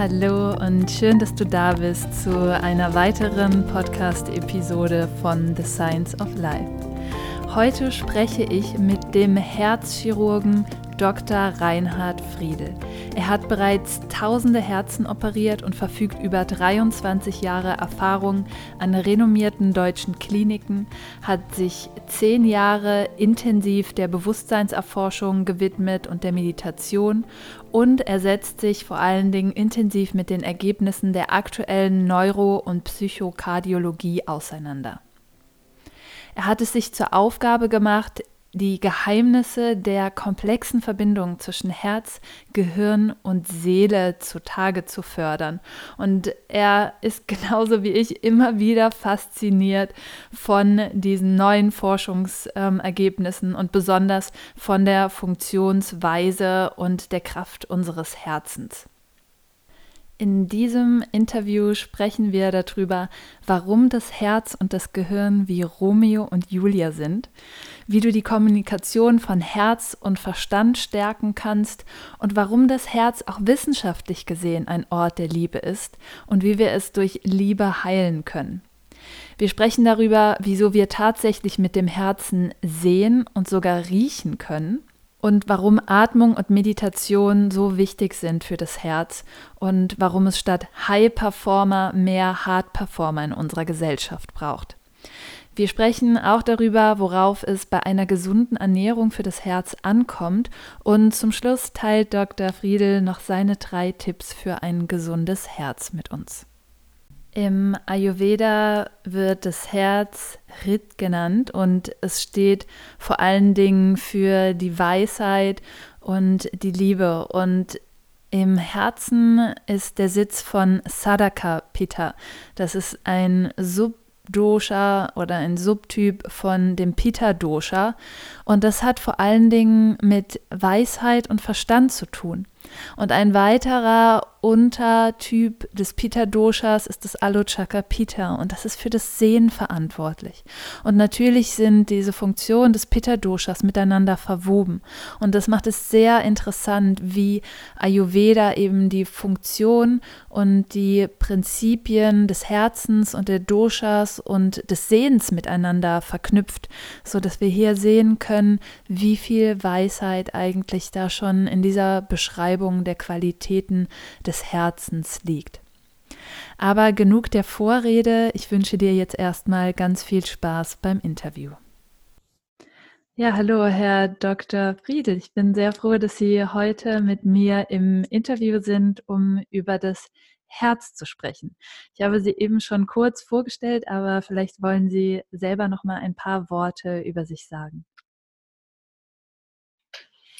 Hallo und schön, dass du da bist zu einer weiteren Podcast-Episode von The Science of Life. Heute spreche ich mit dem Herzchirurgen Dr. Reinhard Friedel. Er hat bereits tausende Herzen operiert und verfügt über 23 Jahre Erfahrung an renommierten deutschen Kliniken, hat sich zehn Jahre intensiv der Bewusstseinserforschung gewidmet und der Meditation und er setzt sich vor allen Dingen intensiv mit den Ergebnissen der aktuellen Neuro- und Psychokardiologie auseinander. Er hat es sich zur Aufgabe gemacht, die Geheimnisse der komplexen Verbindung zwischen Herz, Gehirn und Seele zutage zu fördern. Und er ist genauso wie ich immer wieder fasziniert von diesen neuen Forschungsergebnissen und besonders von der Funktionsweise und der Kraft unseres Herzens. In diesem Interview sprechen wir darüber, warum das Herz und das Gehirn wie Romeo und Julia sind, wie du die Kommunikation von Herz und Verstand stärken kannst und warum das Herz auch wissenschaftlich gesehen ein Ort der Liebe ist und wie wir es durch Liebe heilen können. Wir sprechen darüber, wieso wir tatsächlich mit dem Herzen sehen und sogar riechen können und warum Atmung und Meditation so wichtig sind für das Herz und warum es statt High Performer mehr Hard Performer in unserer Gesellschaft braucht. Wir sprechen auch darüber, worauf es bei einer gesunden Ernährung für das Herz ankommt. Und zum Schluss teilt Dr. Friedel noch seine drei Tipps für ein gesundes Herz mit uns. Im Ayurveda wird das Herz Rit genannt und es steht vor allen Dingen für die Weisheit und die Liebe. Und im Herzen ist der Sitz von Sadaka Pitta. Das ist ein Subdosha oder ein Subtyp von dem Pitta Dosha und das hat vor allen Dingen mit Weisheit und Verstand zu tun. Und ein weiterer Untertyp des Pitta-Doshas ist das Alochaka Pitta und das ist für das Sehen verantwortlich. Und natürlich sind diese Funktionen des Pitta-Doshas miteinander verwoben. Und das macht es sehr interessant, wie Ayurveda eben die Funktion und die Prinzipien des Herzens und der Doshas und des Sehens miteinander verknüpft, so dass wir hier sehen können, wie viel Weisheit eigentlich da schon in dieser Beschreibung der Qualitäten des des Herzens liegt. Aber genug der Vorrede, ich wünsche dir jetzt erstmal ganz viel Spaß beim Interview. Ja, hallo, Herr Dr. Friedel. Ich bin sehr froh, dass Sie heute mit mir im Interview sind, um über das Herz zu sprechen. Ich habe Sie eben schon kurz vorgestellt, aber vielleicht wollen Sie selber noch mal ein paar Worte über sich sagen.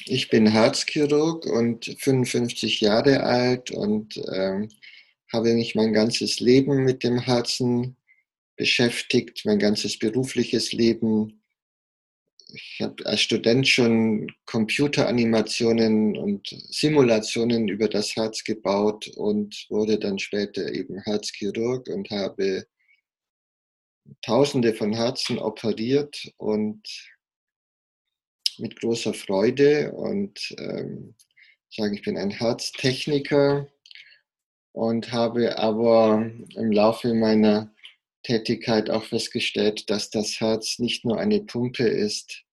Ich bin Herzchirurg und 55 Jahre alt und ähm, habe mich mein ganzes Leben mit dem Herzen beschäftigt, mein ganzes berufliches Leben. Ich habe als Student schon Computeranimationen und Simulationen über das Herz gebaut und wurde dann später eben Herzchirurg und habe Tausende von Herzen operiert und mit großer Freude und ähm, sagen, ich bin ein Herztechniker und habe aber im Laufe meiner Tätigkeit auch festgestellt, dass das Herz nicht nur eine Pumpe ist,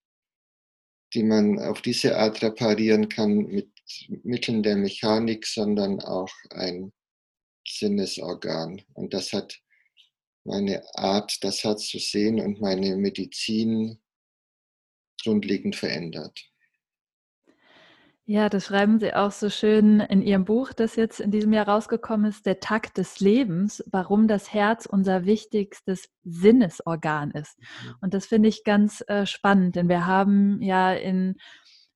die man auf diese Art reparieren kann mit Mitteln der Mechanik, sondern auch ein Sinnesorgan. Und das hat meine Art, das Herz zu sehen und meine Medizin grundlegend verändert. Ja, das schreiben Sie auch so schön in Ihrem Buch, das jetzt in diesem Jahr rausgekommen ist, Der Takt des Lebens, warum das Herz unser wichtigstes Sinnesorgan ist. Und das finde ich ganz äh, spannend, denn wir haben ja in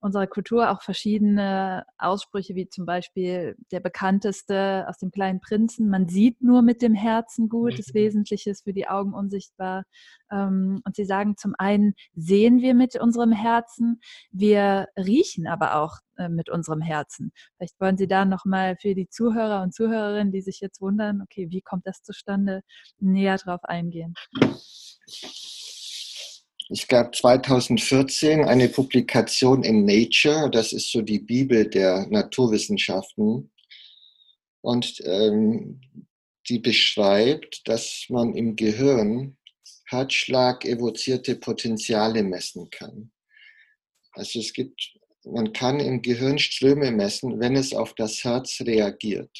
unserer Kultur auch verschiedene Aussprüche, wie zum Beispiel der bekannteste aus dem kleinen Prinzen, man sieht nur mit dem Herzen gut, das mhm. Wesentliche ist für die Augen unsichtbar. Ähm, und sie sagen zum einen, sehen wir mit unserem Herzen, wir riechen aber auch äh, mit unserem Herzen. Vielleicht wollen Sie da nochmal für die Zuhörer und Zuhörerinnen, die sich jetzt wundern, okay, wie kommt das zustande, näher drauf eingehen. Es gab 2014 eine Publikation in Nature, das ist so die Bibel der Naturwissenschaften. Und ähm, die beschreibt, dass man im Gehirn Herzschlag evozierte Potenziale messen kann. Also es gibt, man kann im Gehirn Ströme messen, wenn es auf das Herz reagiert.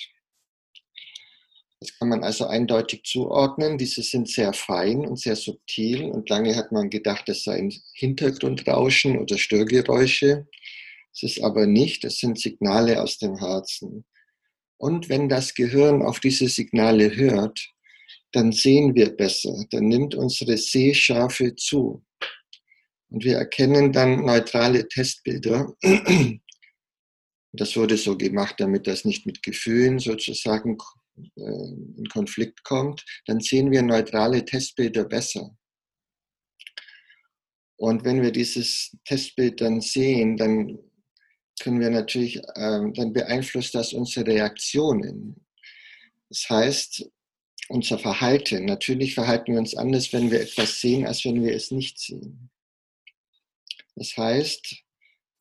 Das kann man also eindeutig zuordnen. Diese sind sehr fein und sehr subtil und lange hat man gedacht, das seien Hintergrundrauschen oder Störgeräusche. Es ist aber nicht, es sind Signale aus dem Herzen. Und wenn das Gehirn auf diese Signale hört, dann sehen wir besser, dann nimmt unsere Sehschärfe zu. Und wir erkennen dann neutrale Testbilder. Das wurde so gemacht, damit das nicht mit Gefühlen sozusagen in Konflikt kommt, dann sehen wir neutrale Testbilder besser. Und wenn wir dieses Testbild dann sehen, dann können wir natürlich, äh, dann beeinflusst das unsere Reaktionen. Das heißt, unser Verhalten. Natürlich verhalten wir uns anders, wenn wir etwas sehen, als wenn wir es nicht sehen. Das heißt,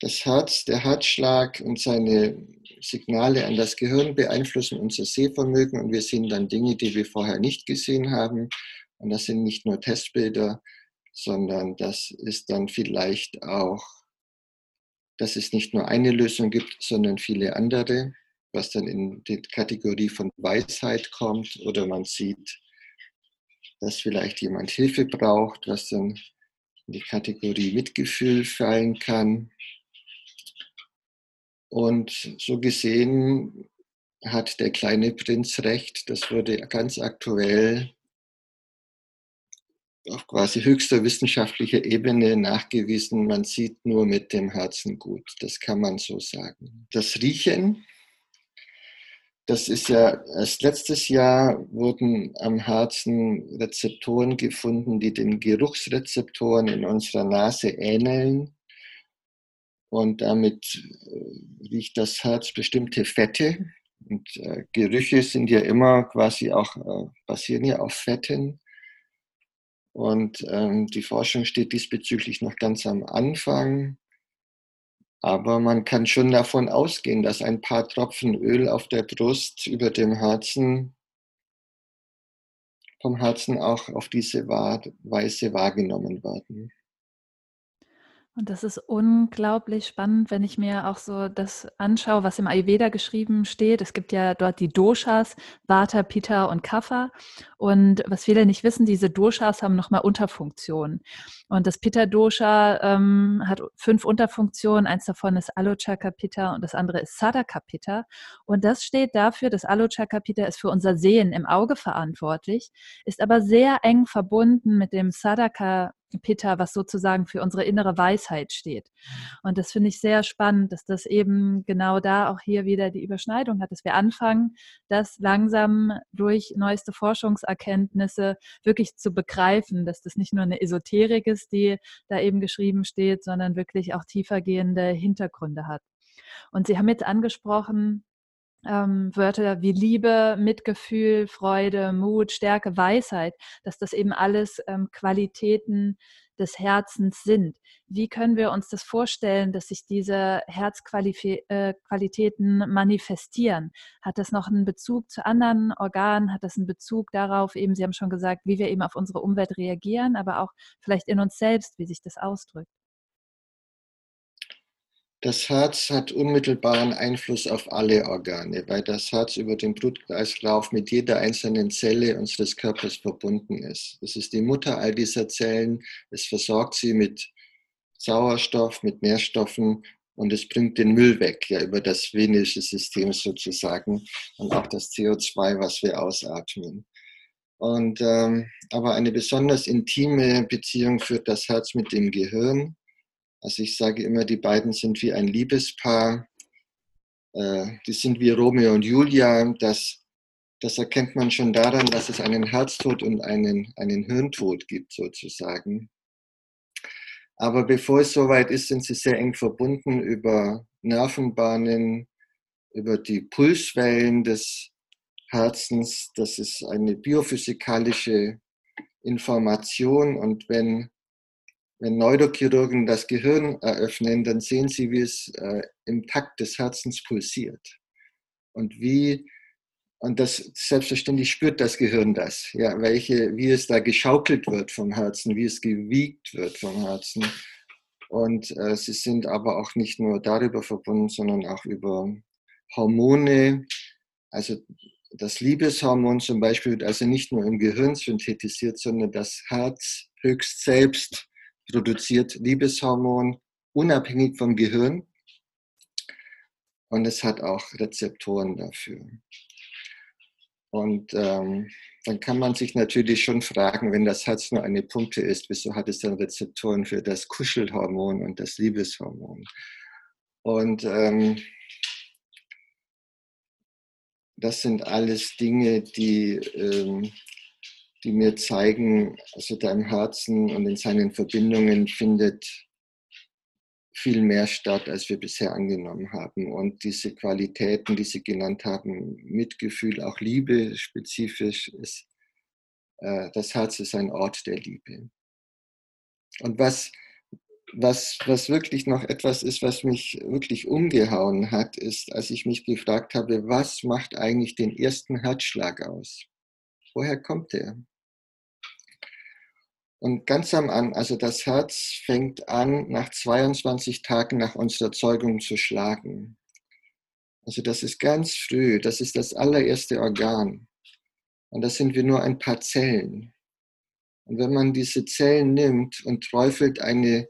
das Herz, der Herzschlag und seine Signale an das Gehirn beeinflussen unser Sehvermögen und wir sehen dann Dinge, die wir vorher nicht gesehen haben. Und das sind nicht nur Testbilder, sondern das ist dann vielleicht auch, dass es nicht nur eine Lösung gibt, sondern viele andere, was dann in die Kategorie von Weisheit kommt oder man sieht, dass vielleicht jemand Hilfe braucht, was dann in die Kategorie Mitgefühl fallen kann. Und so gesehen hat der kleine Prinz recht. Das wurde ganz aktuell auf quasi höchster wissenschaftlicher Ebene nachgewiesen. Man sieht nur mit dem Herzen gut. Das kann man so sagen. Das Riechen, das ist ja erst letztes Jahr wurden am Herzen Rezeptoren gefunden, die den Geruchsrezeptoren in unserer Nase ähneln und damit äh, riecht das Herz bestimmte Fette. Und äh, Gerüche sind ja immer quasi auch, äh, basieren ja auf Fetten. Und ähm, die Forschung steht diesbezüglich noch ganz am Anfang. Aber man kann schon davon ausgehen, dass ein paar Tropfen Öl auf der Brust über dem Herzen vom Herzen auch auf diese Weise wahrgenommen werden. Und das ist unglaublich spannend, wenn ich mir auch so das anschaue, was im Ayurveda geschrieben steht. Es gibt ja dort die Doshas, Vata, Pitta und Kapha. Und was viele nicht wissen, diese Doshas haben nochmal Unterfunktionen. Und das Pitta-Dosha ähm, hat fünf Unterfunktionen. Eins davon ist Alochaka Pitta und das andere ist Sadaka Pitta. Und das steht dafür, dass Alochaka Pitta ist für unser Sehen im Auge verantwortlich, ist aber sehr eng verbunden mit dem Sadaka Pitta, was sozusagen für unsere innere Weisheit steht. Und das finde ich sehr spannend, dass das eben genau da auch hier wieder die Überschneidung hat, dass wir anfangen, das langsam durch neueste Forschungserkenntnisse wirklich zu begreifen, dass das nicht nur eine Esoterik ist, die da eben geschrieben steht, sondern wirklich auch tiefergehende Hintergründe hat. Und Sie haben jetzt angesprochen, ähm, Wörter wie Liebe, Mitgefühl, Freude, Mut, Stärke, Weisheit, dass das eben alles ähm, Qualitäten des Herzens sind. Wie können wir uns das vorstellen, dass sich diese Herzqualitäten äh, manifestieren? Hat das noch einen Bezug zu anderen Organen? Hat das einen Bezug darauf, eben, Sie haben schon gesagt, wie wir eben auf unsere Umwelt reagieren, aber auch vielleicht in uns selbst, wie sich das ausdrückt? Das Herz hat unmittelbaren Einfluss auf alle Organe, weil das Herz über den Blutkreislauf mit jeder einzelnen Zelle unseres Körpers verbunden ist. Es ist die Mutter all dieser Zellen. Es versorgt sie mit Sauerstoff, mit Nährstoffen und es bringt den Müll weg, ja, über das venische System sozusagen und auch das CO2, was wir ausatmen. Und, ähm, aber eine besonders intime Beziehung führt das Herz mit dem Gehirn Also ich sage immer, die beiden sind wie ein Liebespaar. Äh, die sind wie Romeo und Julia. Das, das erkennt man schon daran, dass es einen Herztod und einen, einen Hirntod gibt, sozusagen. Aber bevor es soweit ist, sind sie sehr eng verbunden über Nervenbahnen, über die Pulswellen des Herzens. Das ist eine biophysikalische Information. Und wenn, wenn Neurochirurgen das Gehirn eröffnen, dann sehen sie, wie es äh, im Takt des Herzens pulsiert. Und wie, und das selbstverständlich spürt das Gehirn das, ja, welche, wie es da geschaukelt wird vom Herzen, wie es gewiegt wird vom Herzen. Und äh, sie sind aber auch nicht nur darüber verbunden, sondern auch über Hormone. Also das Liebeshormon zum Beispiel wird also nicht nur im Gehirn synthetisiert, sondern das Herz höchst selbst produziert Liebeshormon, unabhängig vom Gehirn. Und es hat auch Rezeptoren dafür. Und ähm, dann kann man sich natürlich schon fragen, wenn das Herz nur eine Pumpe ist, wieso hat es dann Rezeptoren für das Kuschelhormon und das Liebeshormon? Und ähm, das sind alles Dinge, die, ähm, die mir zeigen, also da Herzen und in seinen Verbindungen findet viel mehr statt, als wir bisher angenommen haben. Und diese Qualitäten, die Sie genannt haben, Mitgefühl, auch Liebe spezifisch, ist, äh, das Herz ist ein Ort der Liebe. Und was, was, was wirklich noch etwas ist, was mich wirklich umgehauen hat, ist, als ich mich gefragt habe, was macht eigentlich den ersten Herzschlag aus? Woher kommt der? Und ganz am Anfang, also das Herz fängt an, nach 22 Tagen nach unserer Zeugung zu schlagen. Also das ist ganz früh, das ist das allererste Organ. Und das sind wir nur ein paar Zellen. Und wenn man diese Zellen nimmt und träufelt eine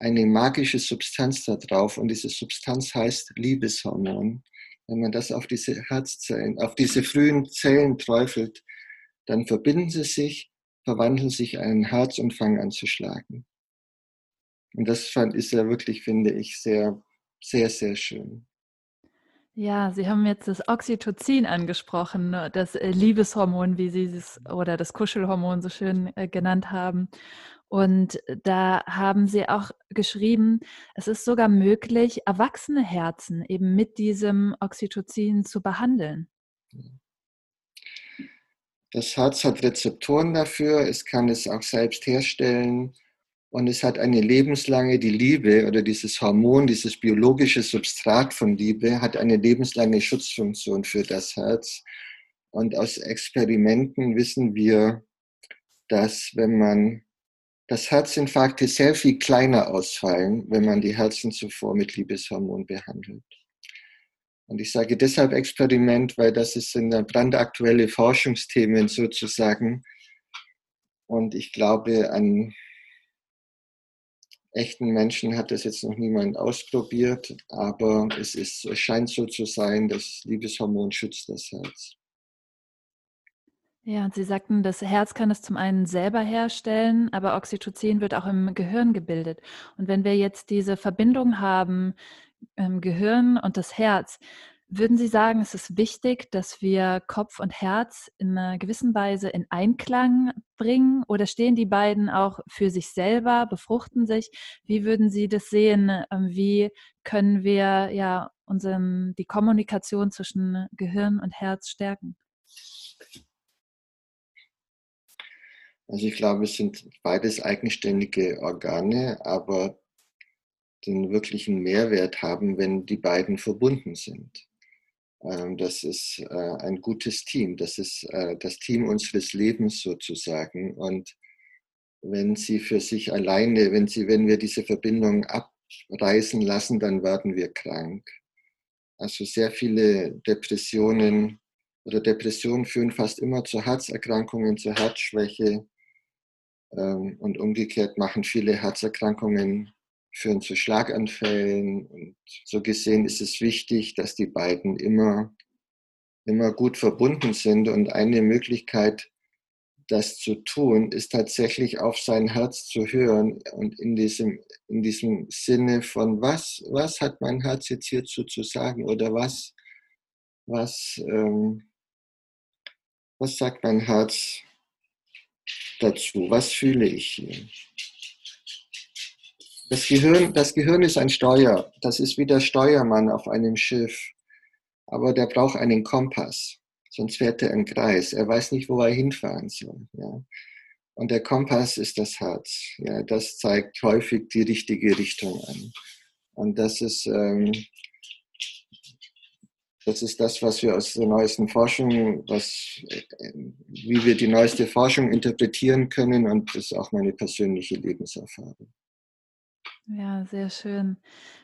eine magische Substanz da drauf und diese Substanz heißt Liebeshormon. Wenn man das auf diese Herzzellen, auf diese frühen Zellen träufelt, dann verbinden sie sich, verwandeln sich in ein Herz und das fand, ist ja wirklich, finde ich, sehr, sehr, sehr schön. Ja, Sie haben jetzt das Oxytocin angesprochen, ne, das äh, Liebeshormon, wie Sie es oder das Kuschelhormon so schön äh, genannt haben. Und da haben sie auch geschrieben, es ist sogar möglich, erwachsene Herzen eben mit diesem Oxytocin zu behandeln. Das Herz hat Rezeptoren dafür, es kann es auch selbst herstellen und es hat eine lebenslange, die Liebe oder dieses Hormon, dieses biologische Substrat von Liebe hat eine lebenslange Schutzfunktion für das Herz. Und aus Experimenten wissen wir, dass wenn man dass Herzinfarkte sehr viel kleiner ausfallen, wenn man die Herzen zuvor mit Liebeshormon behandelt. Und ich sage deshalb Experiment, weil das ist eine brandaktuelle Forschungsthemen sozusagen. Und ich glaube, an echten Menschen hat das jetzt noch niemand ausprobiert, aber es, ist, es scheint so zu sein, dass Liebeshormon schützt das Herz. Ja, und Sie sagten, das Herz kann es zum einen selber herstellen, aber Oxytocin wird auch im Gehirn gebildet. Und wenn wir jetzt diese Verbindung haben, im Gehirn und das Herz, würden Sie sagen, es ist wichtig, dass wir Kopf und Herz in einer gewissen Weise in Einklang bringen? Oder stehen die beiden auch für sich selber, befruchten sich? Wie würden Sie das sehen? Ähm, wie können wir ja unseren, die Kommunikation zwischen Gehirn und Herz stärken? Also ich glaube, es sind beides eigenständige Organe, aber den wirklichen Mehrwert haben, wenn die beiden verbunden sind. Ähm, das ist äh, ein gutes Team. Das ist äh, das Team unseres Lebens sozusagen. Und wenn sie für sich alleine, wenn sie, wenn wir diese Verbindung abreißen lassen, dann werden wir krank. Also sehr viele Depressionen oder Depressionen führen fast immer zu Herzerkrankungen, zur Herzschwäche, ähm, und umgekehrt machen viele Herzerkrankungen, führen zu Schlaganfällen. Und so gesehen ist es wichtig, dass die beiden immer, immer gut verbunden sind. Und eine Möglichkeit, das zu tun, ist tatsächlich auf sein Herz zu hören und in diesem, in diesem Sinne von, was, was hat mein Herz jetzt hierzu zu sagen oder was, was, ähm, was sagt mein Herz dazu? Was fühle ich hier? Das Gehirn, das Gehirn ist ein Steuer. Das ist wie der Steuermann auf einem Schiff. Aber der braucht einen Kompass sonst fährt er im Kreis. Er weiß nicht, wo er hinfahren soll. Ja. Und der Kompass ist das Herz. Ja, das zeigt häufig die richtige Richtung an. Und das ist, ähm, das ist das, was wir aus der neuesten Forschung, was, wie wir die neueste Forschung interpretieren können. Und das ist auch meine persönliche Lebenserfahrung. Ja, sehr schön.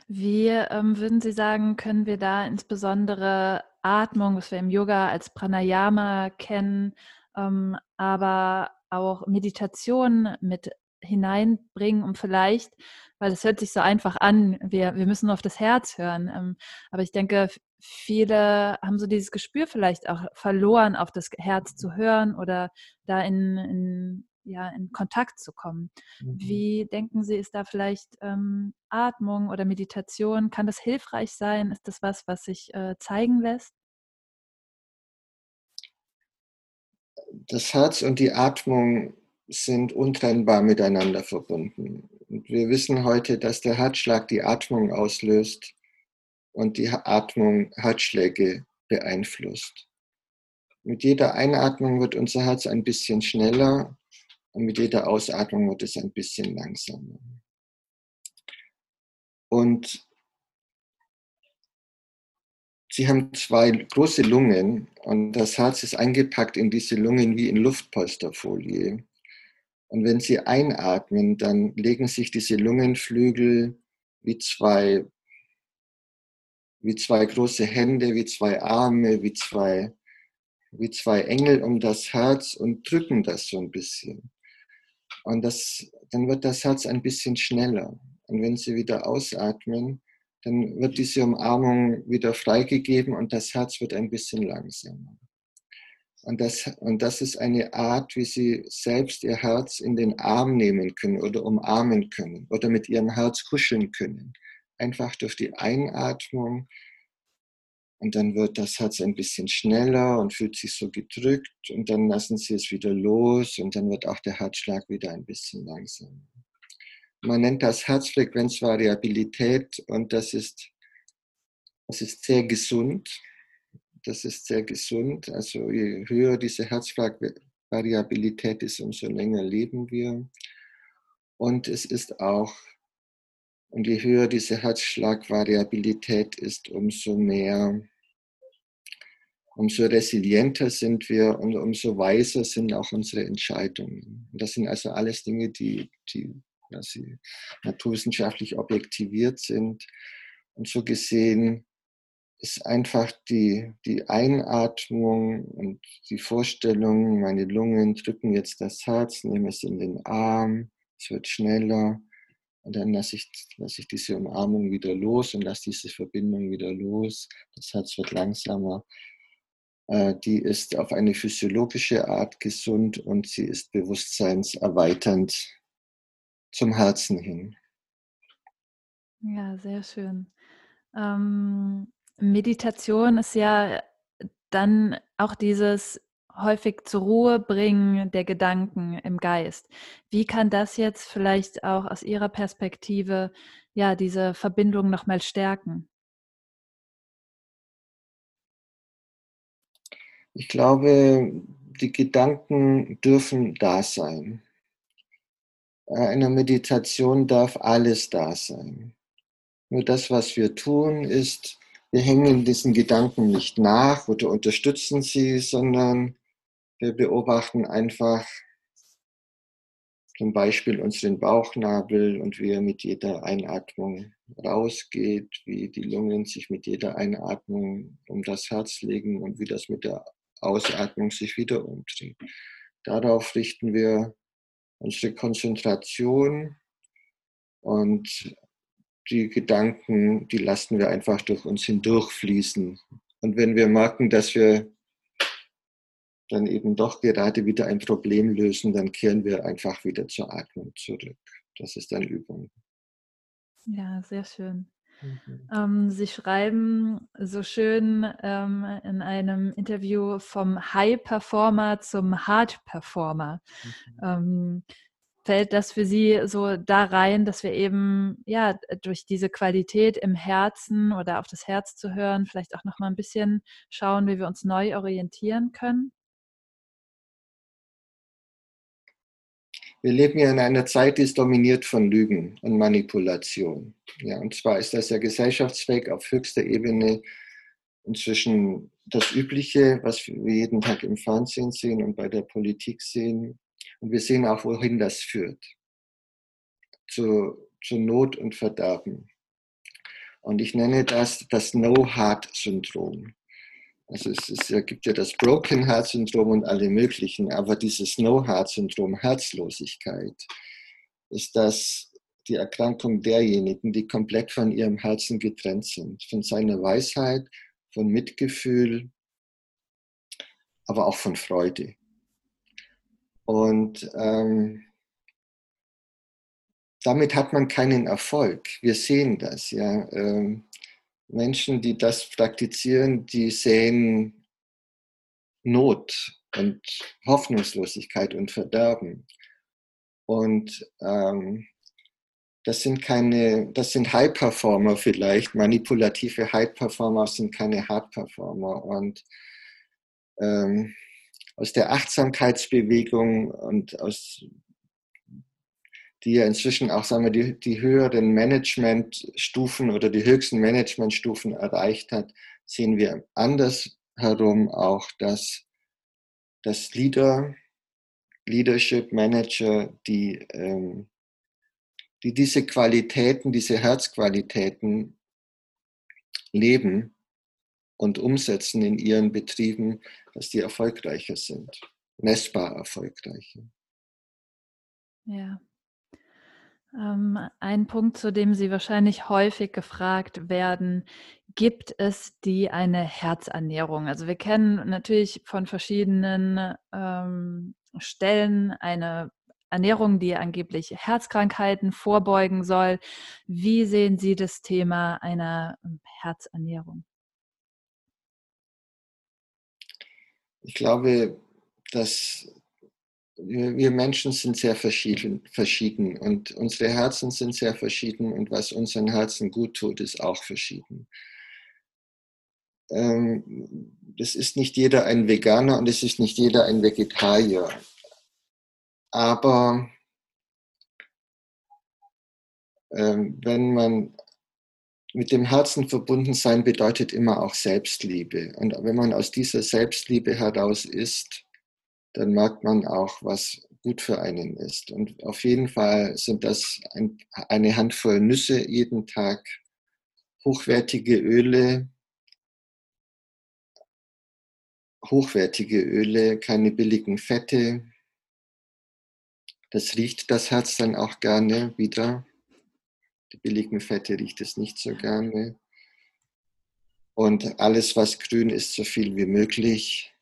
Wie ähm, würden Sie sagen, können wir da insbesondere Atmung, was wir im Yoga als Pranayama kennen, ähm, aber auch Meditation mit hineinbringen, um vielleicht, weil es hört sich so einfach an, wir, wir müssen nur auf das Herz hören. Ähm, aber ich denke, viele haben so dieses Gespür vielleicht auch verloren, auf das Herz zu hören oder da in, in ja, in Kontakt zu kommen. Mhm. Wie denken Sie, ist da vielleicht ähm, Atmung oder Meditation? Kann das hilfreich sein? Ist das was, was sich äh, zeigen lässt? Das Herz und die Atmung sind untrennbar miteinander verbunden. Und wir wissen heute, dass der Herzschlag die Atmung auslöst und die Atmung Herzschläge beeinflusst. Mit jeder Einatmung wird unser Herz ein bisschen schneller und mit jeder Ausatmung wird es ein bisschen langsamer. Und Sie haben zwei große Lungen und das Herz ist eingepackt in diese Lungen wie in Luftpolsterfolie. Und wenn Sie einatmen, dann legen sich diese Lungenflügel wie zwei, wie zwei große Hände, wie zwei Arme, wie zwei, wie zwei Engel um das Herz und drücken das so ein bisschen. Und das, dann wird das Herz ein bisschen schneller. Und wenn Sie wieder ausatmen, dann wird diese Umarmung wieder freigegeben und das Herz wird ein bisschen langsamer. Und das, und das ist eine Art, wie Sie selbst Ihr Herz in den Arm nehmen können oder umarmen können oder mit Ihrem Herz kuscheln können. Einfach durch die Einatmung und dann wird das Herz ein bisschen schneller und fühlt sich so gedrückt und dann lassen Sie es wieder los und dann wird auch der Herzschlag wieder ein bisschen langsamer. Man nennt das Herzfrequenzvariabilität und das ist, das ist sehr gesund. Das ist sehr gesund. Also je höher diese Herzfrequenzvariabilität ist, umso länger leben wir. Und es ist auch und je höher diese Herzschlagvariabilität ist, umso mehr, umso resilienter sind wir und umso weiser sind auch unsere Entscheidungen. Und das sind also alles Dinge, die, die sie naturwissenschaftlich objektiviert sind. Und so gesehen ist einfach die, die Einatmung und die Vorstellung, meine Lungen drücken jetzt das Herz, nehme es in den Arm, es wird schneller und dann lasse ich, lasse ich diese Umarmung wieder los und lasse diese Verbindung wieder los. Das Herz wird langsamer. Äh, die ist auf eine physiologische Art gesund und sie ist bewusstseinserweiternd zum Herzen hin. Ja, sehr schön. Ähm, Meditation ist ja dann auch dieses häufig zur Ruhe bringen der Gedanken im Geist. Wie kann das jetzt vielleicht auch aus Ihrer Perspektive ja diese Verbindung nochmal stärken? Ich glaube, die Gedanken dürfen da sein. In der Meditation darf alles da sein. Nur das, was wir tun, ist, wir hängen diesen Gedanken nicht nach oder unterstützen sie, sondern wir beobachten einfach zum Beispiel unseren Bauchnabel und wie er mit jeder Einatmung rausgeht, wie die Lungen sich mit jeder Einatmung um das Herz legen und wie das mit der Ausatmung sich wieder umdreht. Darauf richten wir unsere Konzentration und die Gedanken, die lassen wir einfach durch uns hindurchfließen. Und wenn wir merken, dass wir dann eben doch gerade wieder ein Problem lösen, dann kehren wir einfach wieder zur Atmung zurück. Das ist eine Übung. Ja, sehr schön. Mhm. Ähm, Sie schreiben so schön ähm, in einem Interview vom High Performer zum Hard Performer. Mhm. Ähm, fällt das für Sie so da rein, dass wir eben ja durch diese Qualität im Herzen oder auf das Herz zu hören, vielleicht auch noch mal ein bisschen schauen, wie wir uns neu orientieren können? Wir leben ja in einer Zeit, die ist dominiert von Lügen und Manipulation. Ja, und zwar ist das ja Gesellschaftsweg auf höchster Ebene inzwischen das Übliche, was wir jeden Tag im Fernsehen sehen und bei der Politik sehen. Und wir sehen auch, wohin das führt. Zu, zu Not und Verderben. Und ich nenne das das No-Heart-Syndrom. Also es, ist, es gibt ja das Broken Heart Syndrom und alle möglichen, aber dieses No Heart Syndrom, Herzlosigkeit, ist das die Erkrankung derjenigen, die komplett von ihrem Herzen getrennt sind, von seiner Weisheit, von Mitgefühl, aber auch von Freude. Und ähm, damit hat man keinen Erfolg. Wir sehen das, ja. Ähm, Menschen, die das praktizieren, die sehen Not und Hoffnungslosigkeit und Verderben. Und ähm, das sind keine, das sind High Performer vielleicht, manipulative High Performer sind keine Hard Performer. Und ähm, aus der Achtsamkeitsbewegung und aus die ja inzwischen auch sagen wir, die, die höheren Managementstufen oder die höchsten Managementstufen erreicht hat, sehen wir andersherum auch, dass, dass Leader, Leadership Manager, die, ähm, die diese Qualitäten, diese Herzqualitäten leben und umsetzen in ihren Betrieben, dass die erfolgreicher sind, messbar erfolgreicher. Ja. Ähm, ein Punkt, zu dem Sie wahrscheinlich häufig gefragt werden, gibt es die eine Herzernährung? Also wir kennen natürlich von verschiedenen ähm, Stellen eine Ernährung, die angeblich Herzkrankheiten vorbeugen soll. Wie sehen Sie das Thema einer ähm, Herzernährung? Ich glaube, dass wir Menschen sind sehr verschieden, verschieden und unsere Herzen sind sehr verschieden und was unseren Herzen gut tut, ist auch verschieden. Ähm, es ist nicht jeder ein Veganer und es ist nicht jeder ein Vegetarier. Aber ähm, wenn man mit dem Herzen verbunden sein bedeutet immer auch Selbstliebe. Und wenn man aus dieser Selbstliebe heraus ist, dann merkt man auch, was gut für einen ist. Und auf jeden Fall sind das ein, eine Handvoll Nüsse jeden Tag, hochwertige Öle, hochwertige Öle, keine billigen Fette. Das riecht das Herz dann auch gerne wieder. Die billigen Fette riecht es nicht so gerne. Und alles, was grün ist, so viel wie möglich.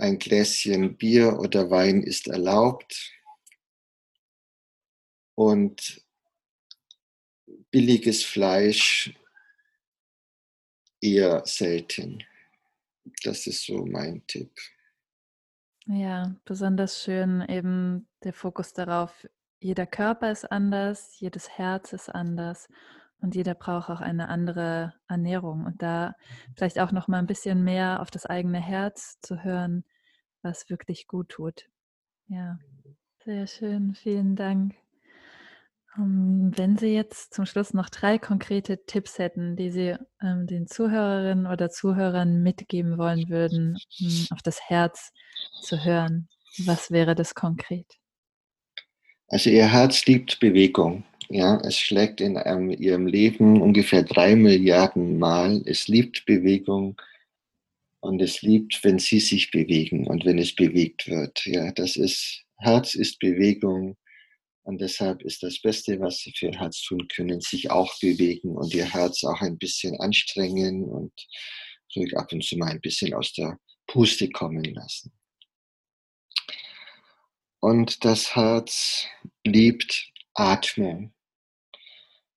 Ein Gläschen Bier oder Wein ist erlaubt. Und billiges Fleisch eher selten. Das ist so mein Tipp. Ja, besonders schön eben der Fokus darauf, jeder Körper ist anders, jedes Herz ist anders und jeder braucht auch eine andere Ernährung und da vielleicht auch noch mal ein bisschen mehr auf das eigene Herz zu hören, was wirklich gut tut. Ja, sehr schön. Vielen Dank. Ähm, wenn Sie jetzt zum Schluss noch drei konkrete Tipps hätten, die Sie ähm, den Zuhörerinnen oder Zuhörern mitgeben wollen würden, um auf das Herz zu hören, was wäre das konkret? Also Ihr Herz liebt Bewegung. Ja, es schlägt in ähm, ihrem Leben ungefähr drei Milliarden Mal. Es liebt Bewegung und es liebt, wenn sie sich bewegen und wenn es bewegt wird. Ja, das ist, Herz ist Bewegung und deshalb ist das Beste, was sie für ihr Herz tun können, sich auch bewegen und ihr Herz auch ein bisschen anstrengen und ruhig ab und zu mal ein bisschen aus der Puste kommen lassen. Und das Herz liebt Atmung.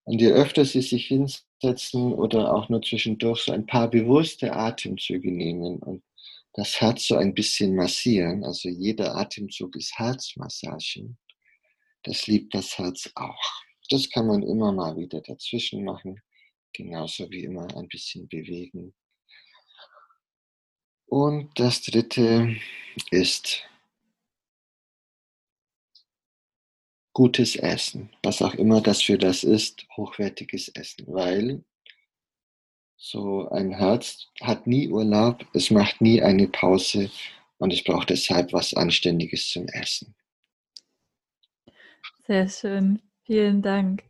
Und je öfter Sie sich hinsetzen oder auch nur zwischendurch so ein paar bewusste Atemzüge nehmen und das Herz so ein bisschen massieren, also jeder Atemzug ist Herzmassage, das liebt das Herz auch. Das kann man immer mal wieder dazwischen machen, genauso wie immer ein bisschen bewegen. Und das dritte ist gutes Essen, was auch immer das für das ist, hochwertiges Essen, weil so ein Herz hat nie Urlaub, es macht nie eine Pause und es braucht deshalb was Anständiges zum Essen. Sehr schön, vielen Dank.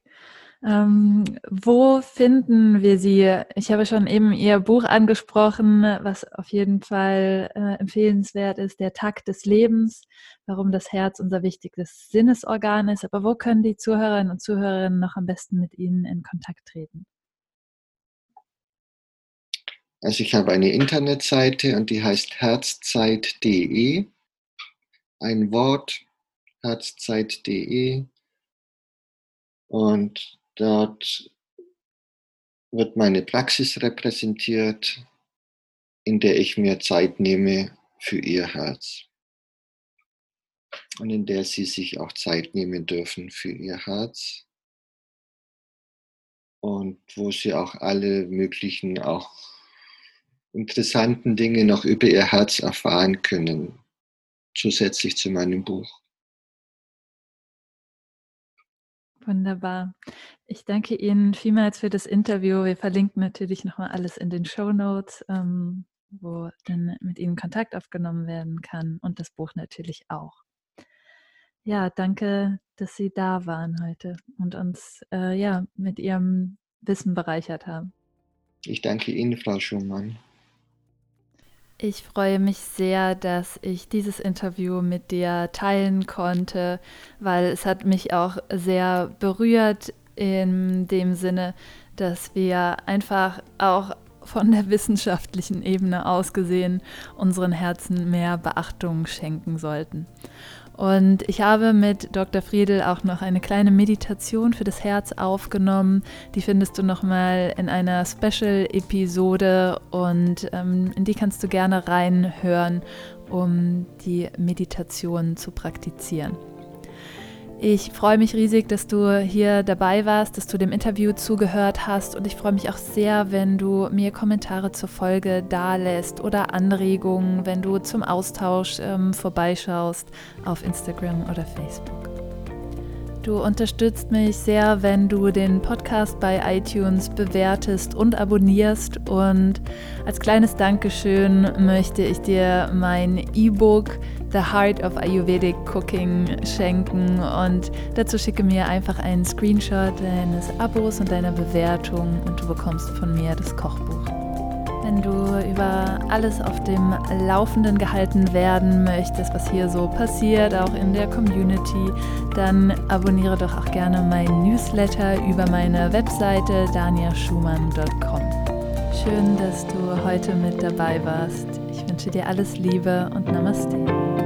Ähm, wo finden wir Sie? Ich habe schon eben Ihr Buch angesprochen, was auf jeden Fall äh, empfehlenswert ist, Der Takt des Lebens, warum das Herz unser wichtigstes Sinnesorgan ist. Aber wo können die Zuhörerinnen und Zuhörer noch am besten mit Ihnen in Kontakt treten? Also ich habe eine Internetseite und die heißt herzzeit.de. Ein Wort, herzzeit.de. Und Dort wird meine Praxis repräsentiert, in der ich mir Zeit nehme für ihr Herz. Und in der sie sich auch Zeit nehmen dürfen für ihr Herz. Und wo sie auch alle möglichen, auch interessanten Dinge noch über ihr Herz erfahren können, zusätzlich zu meinem Buch. Wunderbar. Ich danke Ihnen vielmals für das Interview. Wir verlinken natürlich nochmal alles in den Show Notes, ähm, wo dann mit Ihnen Kontakt aufgenommen werden kann und das Buch natürlich auch. Ja, danke, dass Sie da waren heute und uns äh, ja, mit Ihrem Wissen bereichert haben. Ich danke Ihnen, Frau Schumann. Ich freue mich sehr, dass ich dieses Interview mit dir teilen konnte, weil es hat mich auch sehr berührt in dem Sinne, dass wir einfach auch von der wissenschaftlichen Ebene aus gesehen unseren Herzen mehr Beachtung schenken sollten. Und ich habe mit Dr. Friedel auch noch eine kleine Meditation für das Herz aufgenommen. Die findest du nochmal in einer Special-Episode und ähm, in die kannst du gerne reinhören, um die Meditation zu praktizieren. Ich freue mich riesig, dass du hier dabei warst, dass du dem Interview zugehört hast und ich freue mich auch sehr, wenn du mir Kommentare zur Folge dalässt oder Anregungen, wenn du zum Austausch ähm, vorbeischaust auf Instagram oder Facebook. Du unterstützt mich sehr, wenn du den Podcast bei iTunes bewertest und abonnierst. Und als kleines Dankeschön möchte ich dir mein E-Book The Heart of Ayurvedic Cooking schenken. Und dazu schicke mir einfach einen Screenshot deines Abos und deiner Bewertung und du bekommst von mir das Kochbuch. Wenn du über alles auf dem Laufenden gehalten werden möchtest, was hier so passiert, auch in der Community, dann abonniere doch auch gerne meinen Newsletter über meine Webseite daniaschumann.com. Schön, dass du heute mit dabei warst. Ich wünsche dir alles Liebe und Namaste.